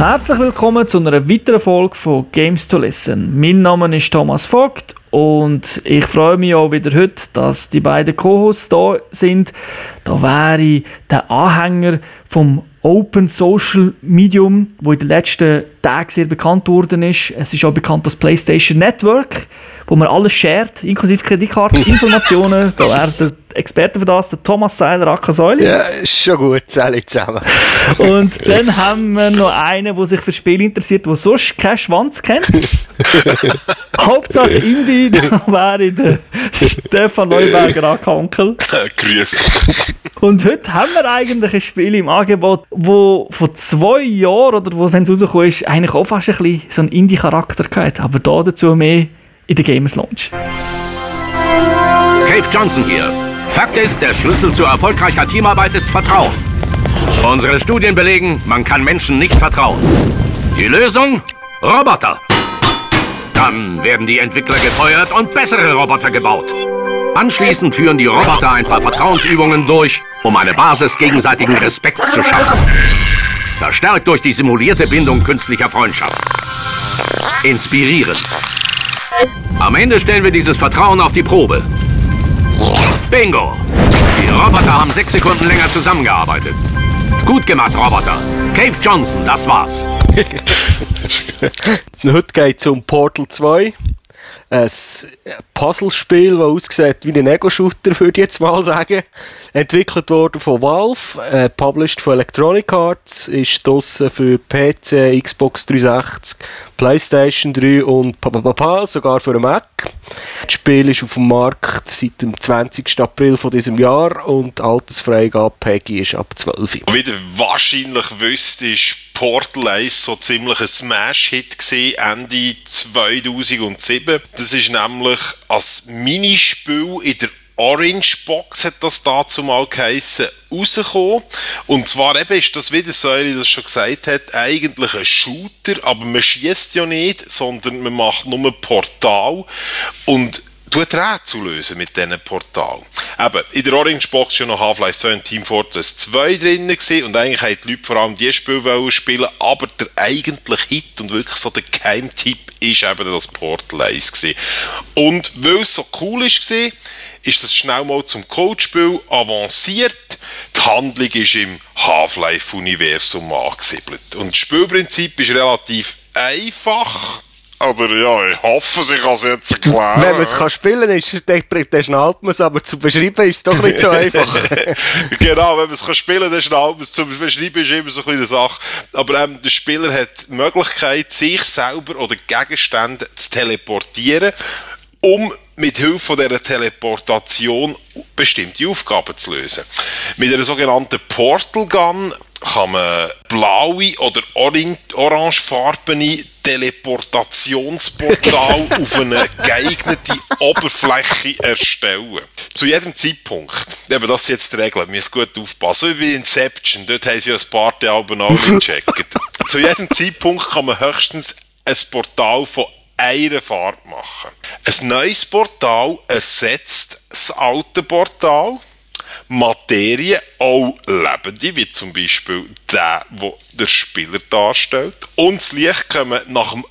Herzlich willkommen zu einer weiteren Folge von Games to Listen. Mein Name ist Thomas Vogt und ich freue mich auch wieder heute, dass die beiden Co-Hosts da sind. Da wäre der Anhänger vom Open Social Medium, wo in den letzten Tagen sehr bekannt worden ist. Es ist auch bekannt als PlayStation Network, wo man alles shared, inklusive Kreditkarteninformationen. da wäre der Experte für das, der Thomas Seiler, Akka Säule. Ja, ist schon gut, alle zusammen. Und dann haben wir noch einen, der sich für Spiele interessiert, der sonst keinen Schwanz kennt. Hauptsache Indie, da wäre der Stefan Neuberger, Akka Onkel. Grüß. Und heute haben wir eigentlich ein Spiel im Angebot, wo vor zwei Jahren, oder wo, wenn es rausgekommen ist, eigentlich auch fast ein bisschen so einen Indie-Charakter hatte. Aber da dazu mehr in der Gamers Launch. Cave Johnson hier. Fakt ist, der Schlüssel zu erfolgreicher Teamarbeit ist Vertrauen. Unsere Studien belegen, man kann Menschen nicht vertrauen. Die Lösung? Roboter. Dann werden die Entwickler gefeuert und bessere Roboter gebaut. Anschließend führen die Roboter ein paar Vertrauensübungen durch, um eine Basis gegenseitigen Respekts zu schaffen. Verstärkt durch die simulierte Bindung künstlicher Freundschaft. Inspirierend. Am Ende stellen wir dieses Vertrauen auf die Probe. Bingo! Die Roboter haben sechs Sekunden länger zusammengearbeitet. Gut gemacht, Roboter. Cave Johnson, das war's. Heute geht es um Portal 2. Ein Puzzlespiel, das aussieht wie ein Ego-Shooter, würde ich jetzt mal sagen. Entwickelt worden von Valve, äh, published von Electronic Arts, ist draussen für PC, Xbox 360, PlayStation 3 und pa, pa, pa, sogar für einen Mac. Das Spiel ist auf dem Markt seit dem 20. April von diesem Jahr und die Altersfreigabe Peggy ist ab 12. Wie ihr wahrscheinlich wisst, ist Portal 1 so ziemlich ein Smash-Hit gesehen Ende 2007. Das ist nämlich als Minispiel in der Orange Box hat das dazu mal geheissen, rausgekommen. Und zwar eben ist das, wie der Säule das schon gesagt hat, eigentlich ein Shooter, aber man schießt ja nicht, sondern man macht nur ein Portal und tut Rätsel lösen mit diesen Portalen. Eben, in der Orange Box schon noch Half-Life 2 und Team Fortress 2 drin gewesen, und eigentlich haben die Leute vor allem die Spiele spielen, aber der eigentliche Hit und wirklich so der Geheimtipp ist eben das Portal 1 gewesen. Und weil es so cool ist gewesen, ist das schnell mal zum Codespiel avanciert. Die Handlung ist im Half-Life-Universum angesiedelt. Und das Spielprinzip ist relativ einfach. Oder ja, ich hoffe, ich kann es jetzt erklären. Wenn man es kann spielen kann, dann, schnallt man es, aber zu beschreiben ist es doch nicht so einfach. genau, wenn man es kann spielen kann, dann schnallt man es. Zu beschreiben ist immer so eine Sache. Aber ähm, der Spieler hat die Möglichkeit, sich selber oder Gegenstände zu teleportieren, um mit Hilfe dieser Teleportation bestimmte Aufgaben zu lösen. Mit einer sogenannten Portal Gun kann man blaue oder orangefarbene Teleportationsportal auf eine geeignete Oberfläche erstellen. Zu jedem Zeitpunkt, eben das ist jetzt die Regel, wir müssen gut aufpassen, so wie bei Inception, dort haben sie ja ein Partyalbum auch gecheckt. Zu jedem Zeitpunkt kann man höchstens ein Portal von einer Farbe machen. Ein neues Portal ersetzt das alte Portal. Materie, auch lebende, wie zum Beispiel der, wo der Spieler darstellt. Und das Licht kommen nach dem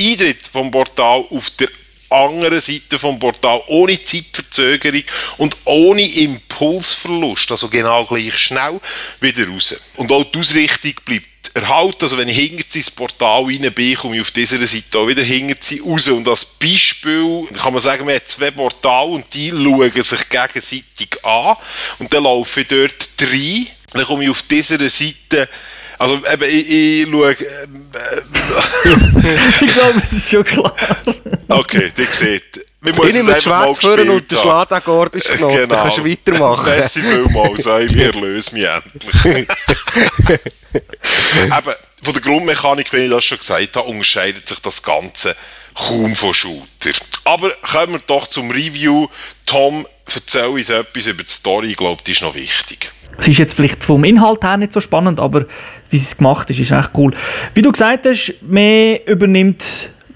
Eintritt vom Portal auf der anderen Seite vom Portal ohne Zeitverzögerung und ohne Impulsverlust, also genau gleich schnell wieder raus. Und auch die Ausrichtung bleibt erhalten. Also wenn ich hinter ins Portal rein bin, komme ich auf dieser Seite auch wieder hinter sie raus. Und als Beispiel kann man sagen, man hat zwei Portale und die schauen sich gegenseitig an. Und dann laufe ich dort rein. Dann komme ich auf dieser Seite also eben, ich, ich schaue... Äh, ich glaube, es ist schon klar. okay, ihr seht... Wir ich nehme das Schwert führen und der Schladakkord ist genommen. Genau. Dann kannst du weitermachen. Merci vielmals, ich erlöse mich endlich. Eben, von der Grundmechanik, wie ich das schon gesagt habe, unterscheidet sich das Ganze kaum von Shooter. Aber kommen wir doch zum Review. Tom, erzähl uns etwas über die Story. Ich glaube, die ist noch wichtig. Es ist jetzt vielleicht vom Inhalt her nicht so spannend, aber wie es gemacht ist, ist echt cool. Wie du gesagt hast, man übernimmt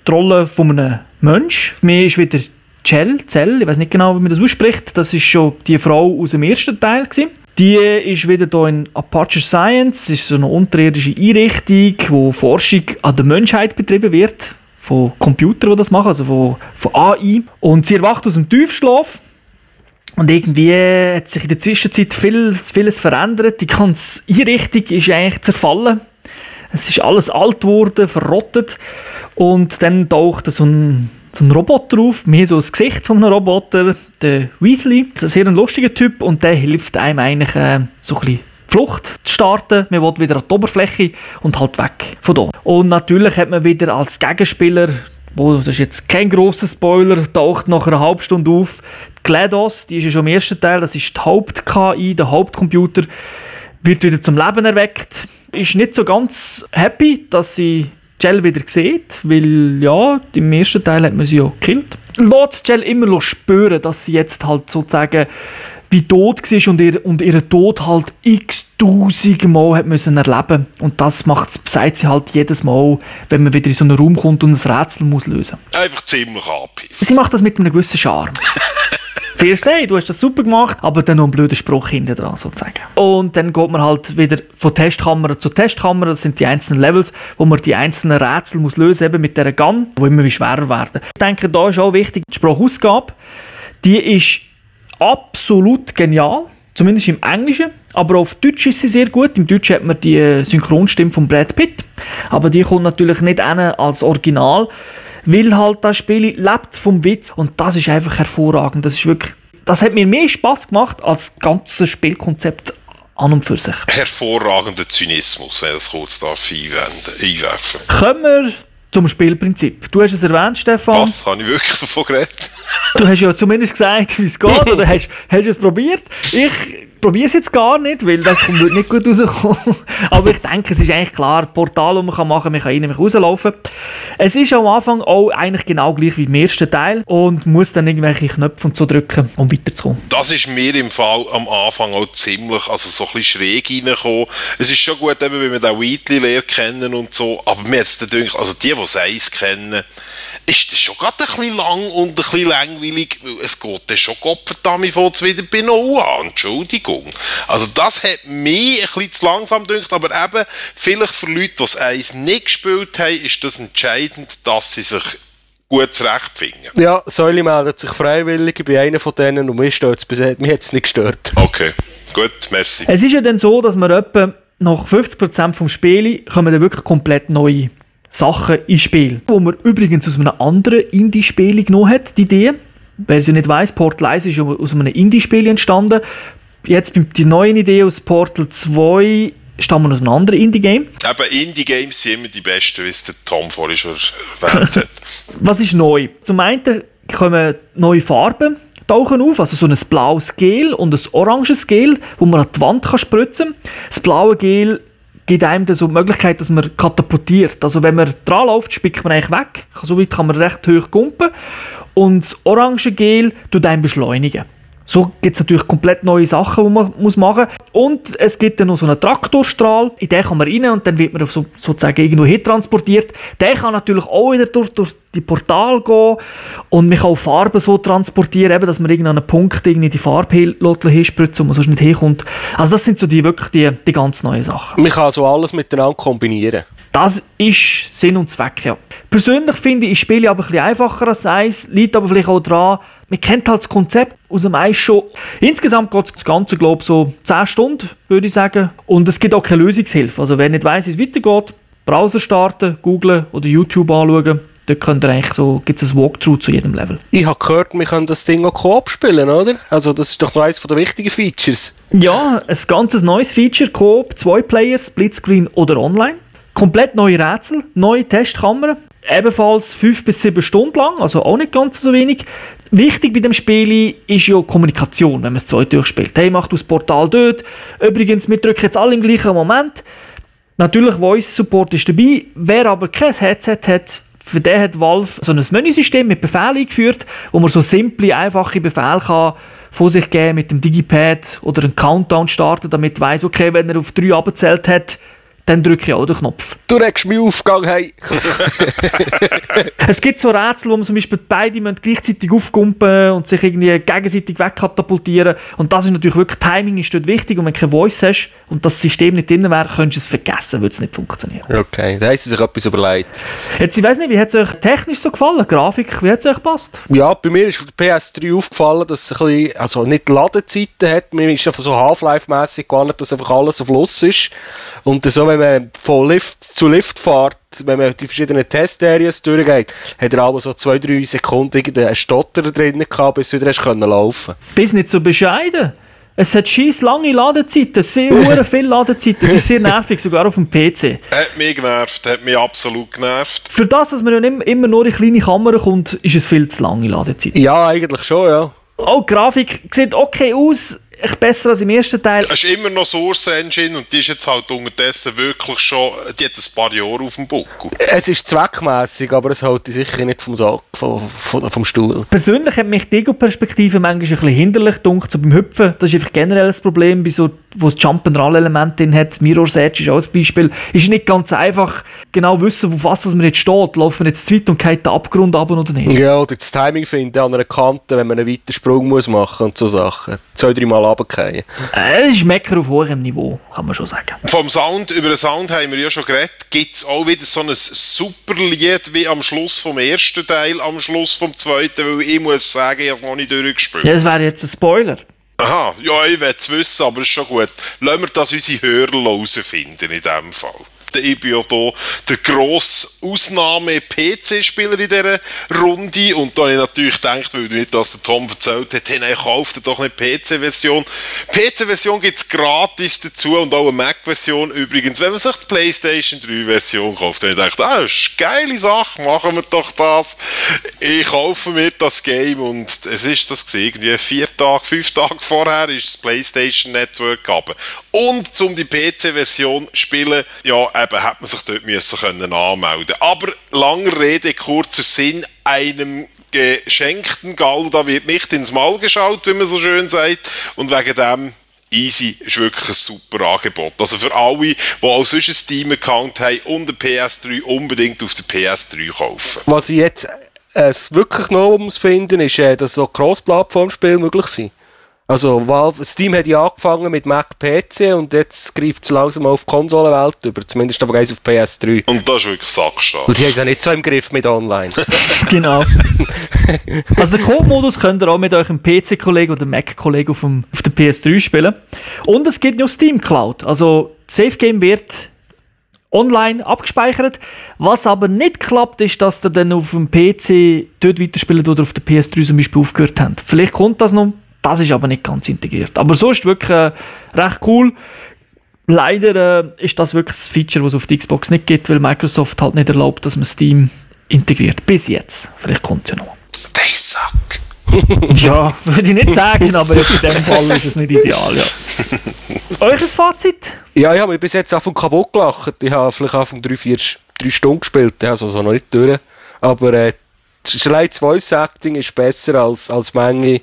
die Rolle von einem Mensch. Mir ist wieder Cell, Zell, ich weiß nicht genau, wie man das ausspricht. Das ist schon die Frau aus dem ersten Teil gewesen. Die ist wieder hier in Apache Science. Das ist so eine unterirdische Einrichtung, wo Forschung an der Menschheit betrieben wird. Von Computern, die das machen, also von, von AI. Und sie erwacht aus dem Tiefschlaf. Und irgendwie hat sich in der Zwischenzeit viel, vieles verändert. Die ganze Einrichtung ist eigentlich zerfallen. Es ist alles alt geworden, verrottet. Und dann taucht so ein, so ein Roboter auf, mehr so das Gesicht von einem Roboter, der Weasley. Das ist ein sehr lustiger Typ und der hilft einem eigentlich äh, so ein bisschen Flucht zu starten. Man will wieder an die Oberfläche und halt weg von da. Und natürlich hat man wieder als Gegenspieler wo, das ist jetzt kein grosser Spoiler, taucht nach einer halben Stunde auf. Die GLaDOS, die ist ja schon im ersten Teil, das ist die Haupt-KI, der Hauptcomputer, wird wieder zum Leben erweckt. Ist nicht so ganz happy, dass sie Gel wieder sieht, weil ja, im ersten Teil hat man sie ja gekillt. Lässt Gel immer spüren, dass sie jetzt halt sozusagen wie tot war und, ihr, und ihren Tod halt x tausend Mal hat müssen erleben Und das macht, sagt sie halt jedes Mal, wenn man wieder in so einen Raum kommt und ein Rätsel muss lösen Einfach ziemlich angepisst. Sie macht das mit einem gewissen Charme. Zuerst, hey, du hast das super gemacht, aber dann noch einen blöden Spruch hinten dran, sozusagen. Und dann geht man halt wieder von Testkammer zu Testkammer, das sind die einzelnen Levels, wo man die einzelnen Rätsel muss lösen, eben mit dieser Gun, die immer wie schwerer werden. Ich denke, da ist auch wichtig, die Sprachausgabe, die ist absolut genial. Zumindest im Englischen. Aber auf Deutsch ist sie sehr gut. Im Deutsch hat man die Synchronstimme von Brad Pitt. Aber die kommt natürlich nicht als Original, weil halt das Spiel lebt vom Witz. Und das ist einfach hervorragend. Das ist wirklich, das hat mir mehr Spaß gemacht als das ganze Spielkonzept an und für sich. Hervorragender Zynismus, wenn ich das kurz darf einwerfen. Kommen wir zum Spielprinzip. Du hast es erwähnt, Stefan. Was? Habe ich wirklich so von geredet? Du hast ja zumindest gesagt, wie es geht, oder hast, hast du es probiert? Ich probiere es jetzt gar nicht, weil das wird nicht gut rauskommen. Aber ich denke, es ist eigentlich klar, Portal, das man kann machen kann, man kann rein, und rauslaufen. Es ist am Anfang auch eigentlich genau gleich wie im ersten Teil und muss dann irgendwelche Knöpfe und so drücken, um weiterzukommen. Das ist mir im Fall am Anfang auch ziemlich, also so ein bisschen schräg reingekommen. Es ist schon gut, eben, wenn wir den Wheatley leer kennen und so, aber mir jetzt gedacht, also die, die es kennen, ist das schon gerade ein bisschen lang und ein bisschen langweilig, weil es geht dann schon Gottverdammt von wieder bei Noah, Entschuldigung. Also das hat mich ein bisschen zu langsam gedacht, aber eben, vielleicht für Leute, die es eins nicht gespielt haben, ist das entscheidend, dass sie sich gut zurechtfinden. Ja, Säule meldet sich freiwillig, ich bin einer von denen und mir stört es hat es nicht gestört. Okay, gut, merci. Es ist ja dann so, dass wir etwa nach 50% vom Spiel kommen dann wirklich komplett neue Sachen ins Spiel. Wo man übrigens aus einem anderen Indie-Spiel genommen hat, die Idee. Wer es ja nicht weiss, Portal 1 ist aus einem Indie-Spiel entstanden. Jetzt die neue Idee aus Portal 2 stammen aus einem anderen Indie-Game. Eben, Indie-Games sind immer die besten, wie es der Tom vorhin schon erwähnt hat. Was ist neu? Zum einen kommen neue Farben tauchen auf, also so ein blaues Gel und ein oranges Gel, wo man an die Wand kann spritzen kann. Das blaue Gel gibt einem so die Möglichkeit, dass man katapultiert. Also wenn man dran läuft, spickt man eigentlich weg. So weit kann man recht hoch kumpen. Und das orange Gel tut einen beschleunigen. So gibt es natürlich komplett neue Sachen, die man muss machen muss. Und es gibt dann noch so einen Traktorstrahl, in den kann man rein und dann wird man so, sozusagen irgendwo hin transportiert. Der kann natürlich auch wieder durch, durch die Portal gehen und man kann auch Farben so transportieren, eben, dass man irgendeinen Punkt irgendwie die Farbe hinspritzen und man sonst nicht hinkommt. Also das sind so die, wirklich die, die ganz neuen Sachen. Man kann also alles miteinander kombinieren. Das ist Sinn und Zweck, ja. Persönlich finde ich, ich spiele aber ein bisschen einfacher als eins, liegt aber vielleicht auch daran, man kennt halt das Konzept aus dem Eis schon. Insgesamt geht das Ganze, glaube ich, so 10 Stunden, würde ich sagen. Und es gibt auch keine Lösungshilfe. Also wer nicht weiß, wie es weitergeht, Browser starten, googlen oder YouTube anschauen. Dort könnt ihr eigentlich so, gibt es ein Walkthrough zu jedem Level. Ich habe gehört, wir können das Ding auch Coop spielen, oder? Also das ist doch noch eines der wichtigen Features. Ja, ein ganzes neues Feature, Coop, zwei Player, Splitscreen oder online. Komplett neue Rätsel, neue Testkameras. Ebenfalls 5 bis 7 Stunden lang, also auch nicht ganz so wenig. Wichtig bei dem Spiel ist ja Kommunikation, wenn man es zwei durchspielt. Hey, mach du das Portal dort. Übrigens, wir drücken jetzt alle im gleichen Moment. Natürlich, Voice Support ist dabei. Wer aber kein Headset hat, für den hat Valve so ein Menüsystem mit Befehlen eingeführt, wo man so simple, einfache Befehle kann von sich geben mit dem Digipad oder einen Countdown starten, damit weiß okay, wenn er auf 3 abgezählt hat, dann drücke ich auch den Knopf. Du regst mich auf, gang hey. Es gibt so Rätsel, wo man zum Beispiel beide müssen gleichzeitig aufkumpen und sich irgendwie gegenseitig wegkatapultieren. Und das ist natürlich wirklich, Timing ist dort wichtig. Und wenn du keine Voice hast und das System nicht drin wäre, könntest du es vergessen, würde es nicht funktionieren. Okay, da haben sie sich etwas überlegt. Jetzt, ich weiß nicht, wie hat es euch technisch so gefallen? Grafik, wie hat es euch gepasst? Ja, bei mir ist auf der PS3 aufgefallen, dass es ein bisschen, also nicht Ladezeiten hat. Mir ist einfach so Half-Life-mässig gewarnt, dass einfach alles auf Fluss ist. Und so, wenn man von Lift zu Lift fährt, wenn man die verschiedenen Testareas durchgeht, hat er aber so zwei, drei Sekunden einen Stotter drin gehabt, bis du wieder hast können laufen Bist nicht so bescheiden. Es hat scheiß lange Ladezeiten, sehr hure viele Ladezeiten. Es ist sehr nervig, sogar auf dem PC. Hat mich genervt, hat mich absolut genervt. Für das, dass man ja nicht immer nur in kleine Kammern kommt, ist es viel zu lange Ladezeit. Ja, eigentlich schon, ja. Oh, die Grafik sieht okay aus, echt besser als im ersten Teil. Es ist immer noch Source Engine und die ist jetzt halt unterdessen wirklich schon, die hat ein paar Jahre auf dem Buckel. Es ist zweckmässig, aber es hält dich sicher nicht vom, Sack, vom, vom, vom Stuhl. Persönlich hat mich die Ego-Perspektive manchmal ein bisschen hinderlich gedunkt, so beim Hüpfen. Das ist einfach generell das Problem, bei so, wo es Jump-and-Roll-Element drin hat. Mirror's Edge ist auch ein Beispiel. Ist nicht ganz einfach genau wissen, auf was man jetzt steht. Läuft man jetzt zu weit und geht der Abgrund ab oder nicht? Ja, oder das Timing finden an einer Kante, wenn man einen weiten Sprung muss machen und so Sachen. Zwei, drei Mal runterfallen. Äh, Das ist Mecker auf hohem Niveau, kann man schon sagen. Vom Sound, über den Sound haben wir ja schon geredet, gibt es auch wieder so ein super Lied wie am Schluss vom ersten Teil, am Schluss vom zweiten, weil ich muss sagen, ich habe es noch nicht durchgespielt. Ja, das wäre jetzt ein Spoiler. Aha, ja, ich will es wissen, aber ist schon gut. Lassen wir das unsere Hörer herausfinden in diesem Fall. Ich bin ja hier der grosse Ausnahme-PC-Spieler in dieser Runde und da habe ich natürlich gedacht, weil nicht, dass der Tom erzählt hat, hey, nein, kauft doch eine PC-Version. PC-Version gibt es gratis dazu und auch eine Mac-Version übrigens, wenn man sich die PlayStation 3-Version kauft. Dann gedacht, ah, das ist eine geile Sache, machen wir doch das. Ich kaufe mir das Game und es ist das gewesen, irgendwie vier Tage, fünf Tage vorher ist das PlayStation Network gegangen. Und um die PC-Version zu spielen, ja, eben, hat man sich dort müssen können anmelden. Aber lange Rede, kurzer Sinn, einem geschenkten Gouda wird nicht ins Maul geschaut, wie man so schön sagt. Und wegen dem Easy ist wirklich ein super Angebot. Also für alle, die auch sonst ein Steam-Account haben und eine PS3, unbedingt auf der PS3 kaufen. Was ich jetzt äh, wirklich noch muss finden, ist, äh, dass so Cross-Plattform-Spiele möglich sind. Also Valve, Steam hat ja angefangen mit Mac PC und jetzt greift es langsam auf die Konsolenwelt über, zumindest aber eins auf PS3. Und das ist wirklich Sackstark. Und die haben es ja nicht so im Griff mit online. Genau. also den Code-Modus könnt ihr auch mit eurem PC-Kollegen oder Mac-Kollegen auf, dem- auf der PS3 spielen. Und es gibt noch Steam Cloud. Also Safe Game wird online abgespeichert. Was aber nicht klappt, ist, dass ihr dann auf dem PC dort weiterspielt oder auf der PS3 zum Beispiel aufgehört habt. Vielleicht kommt das noch, das ist aber nicht ganz integriert. Aber so ist wirklich äh, recht cool. Leider äh, ist das wirklich das Feature, das es auf der Xbox nicht gibt, weil Microsoft halt nicht erlaubt, dass man Steam integriert. Bis jetzt. Vielleicht kommt es ja noch. They suck. Ja, würde ich nicht sagen, aber jetzt in dem Fall ist es nicht ideal, ja. Euch ein Fazit? ja, ich habe mich bis jetzt einfach kaputt gelacht. Ich habe vielleicht Anfang drei, vier, drei Stunden gespielt, also so noch nicht durch. Aber äh, das das Voice Acting ist besser als, als Menge,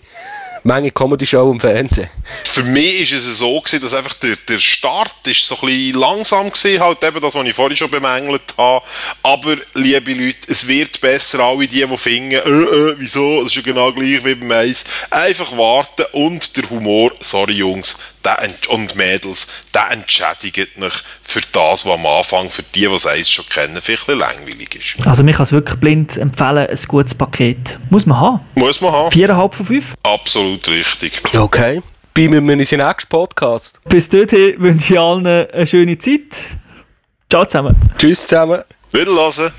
Menge Comedy-Show im Fernsehen. Für mich ist es so gewesen, dass einfach der, der Start ist so ein bisschen langsam gewesen, halt eben das, was ich vorhin schon bemängelt habe. Aber, liebe Leute, es wird besser, alle die, die finden, äh, äh, wieso, das ist ja genau gleich wie beim Eis. Einfach warten und der Humor, sorry Jungs, der und Mädels, der entschädigt mich für das, was am Anfang, für die, die es schon kennen, vielleicht ein bisschen langweilig ist. Also, mich kann es wirklich blind empfehlen, ein gutes Paket. Muss man haben. Muss man haben. Viereinhalb von fünf. Absolut richtig. Okay. Wir uns in den nächsten Podcast. Bis dorthin wünsche ich allen eine schöne Zeit. Ciao zusammen. Tschüss zusammen. Wiederlassen.